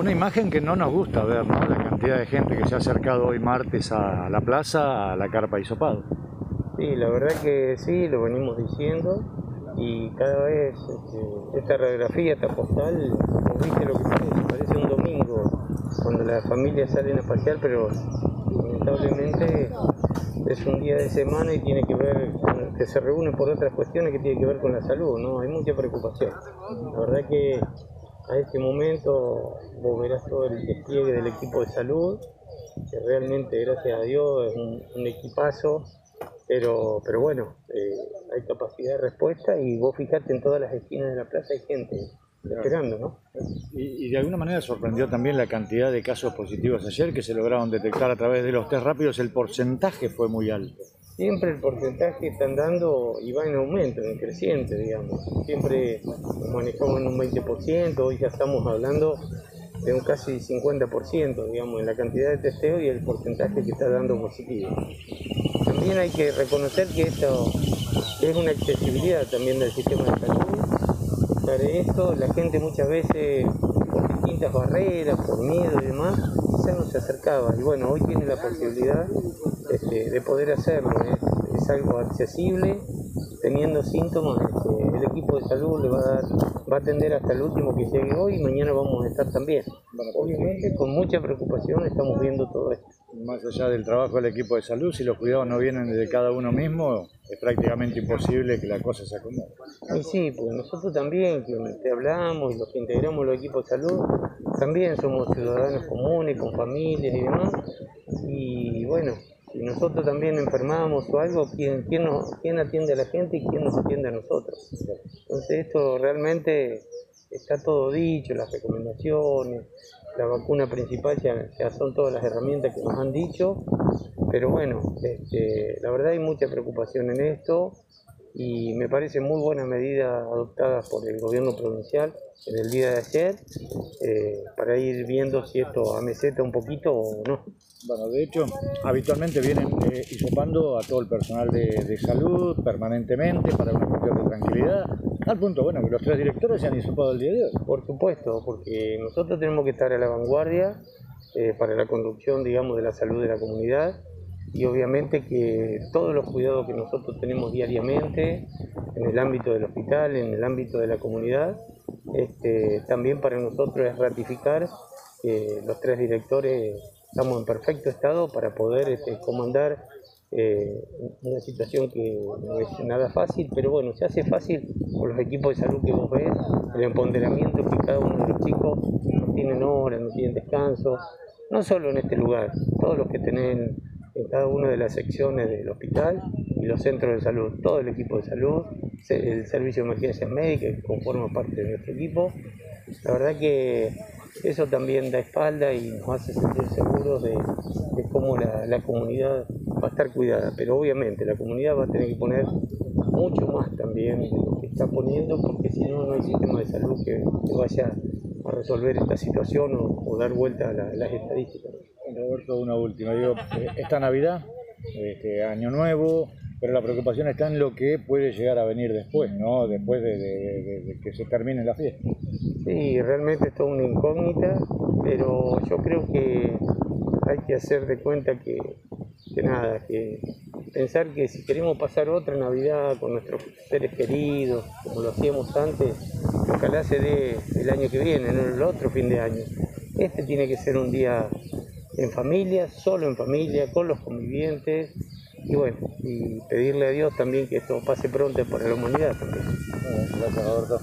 Una imagen que no nos gusta ver, ¿no? La cantidad de gente que se ha acercado hoy martes a la plaza, a la carpa Isopado. Sí, la verdad que sí, lo venimos diciendo y cada vez este, esta radiografía, esta postal, viste lo que parece, parece un domingo cuando las familias salen a pasear, pero lamentablemente es un día de semana y tiene que ver, que se reúnen por otras cuestiones que tienen que ver con la salud, ¿no? Hay mucha preocupación. La verdad que a este momento vos verás todo el despliegue del equipo de salud, que realmente, gracias a Dios, es un, equipazo, pero, pero bueno, eh, hay capacidad de respuesta y vos fijate en todas las esquinas de la plaza hay gente esperando, ¿no? Y, y, de alguna manera sorprendió también la cantidad de casos positivos ayer que se lograron detectar a través de los test rápidos, el porcentaje fue muy alto. Siempre el porcentaje está andando y va en aumento, en creciente, digamos. Siempre manejamos en un 20%, hoy ya estamos hablando de un casi 50%, digamos, en la cantidad de testeo y el porcentaje que está dando positivo. También hay que reconocer que esto es una accesibilidad también del sistema de salud de esto, la gente muchas veces por distintas barreras, por miedo y demás, no se acercaba. Y bueno, hoy tiene la posibilidad este, de poder hacerlo. Es, algo accesible, teniendo síntomas, este, el equipo de salud le va a dar, va a atender hasta el último que llegue hoy y mañana vamos a estar también. Obviamente con mucha preocupación estamos viendo todo esto. Más allá del trabajo del equipo de salud, si los cuidados no vienen de cada uno mismo, es prácticamente imposible que la cosa se acomode. Y sí, porque nosotros también, que te hablamos, los que integramos los equipos de salud, también somos ciudadanos comunes, con familias y demás. Y bueno, si nosotros también enfermamos o algo, ¿quién, quién, nos, quién atiende a la gente y quién nos atiende a nosotros? Entonces esto realmente está todo dicho, las recomendaciones, la vacuna principal ya, son todas las herramientas que nos han dicho, pero bueno, este, la verdad hay mucha preocupación en esto y me parece muy buena medida adoptada por el gobierno provincial en el día de ayer eh, para ir viendo si esto ameseta un poquito o no. Bueno, de hecho, habitualmente vienen eh, hisopando a todo el personal de, salud permanentemente para una cuestión de tranquilidad, al punto, bueno, que los tres directores se han hisopado el día de hoy. Por supuesto, porque nosotros tenemos que estar a la vanguardia eh, para la conducción, digamos, de la salud de la comunidad y obviamente que todos los cuidados que nosotros tenemos diariamente en el ámbito del hospital, en el ámbito de la comunidad, este, también para nosotros es ratificar que los tres directores estamos en perfecto estado para poder este, comandar eh, una situación que no es nada fácil, pero bueno, se hace fácil por los equipos de salud que vos ves, el empoderamiento que cada uno de los chicos no tienen horas, no tienen descanso, no solo en este lugar, todos los que tienen en cada una de las secciones del hospital y los centros de salud, todo el equipo de salud, el servicio de emergencias médicas que conforma parte de nuestro equipo. La verdad que eso también da espalda y nos hace sentir seguros de, cómo la, comunidad va a estar cuidada, pero obviamente la comunidad va a tener que poner mucho más también de lo que está poniendo, porque si no, no hay sistema de salud que, vaya a resolver esta situación o, dar vuelta a las estadísticas. Roberto, una última. Eh, esta Navidad, este Año Nuevo, pero la preocupación está en lo que puede llegar a venir después, ¿no? Después de, que se termine la fiesta. Sí, realmente es toda una incógnita, pero yo creo que hay que hacer de cuenta que, que nada, que pensar que si queremos pasar otra Navidad con nuestros seres queridos, como lo hacíamos antes, ojalá se dé el año que viene, no el otro fin de año. Este tiene que ser un día en familia, solo en familia, con los convivientes y bueno, y pedirle a Dios también que esto pase pronto para la humanidad también. Gracias.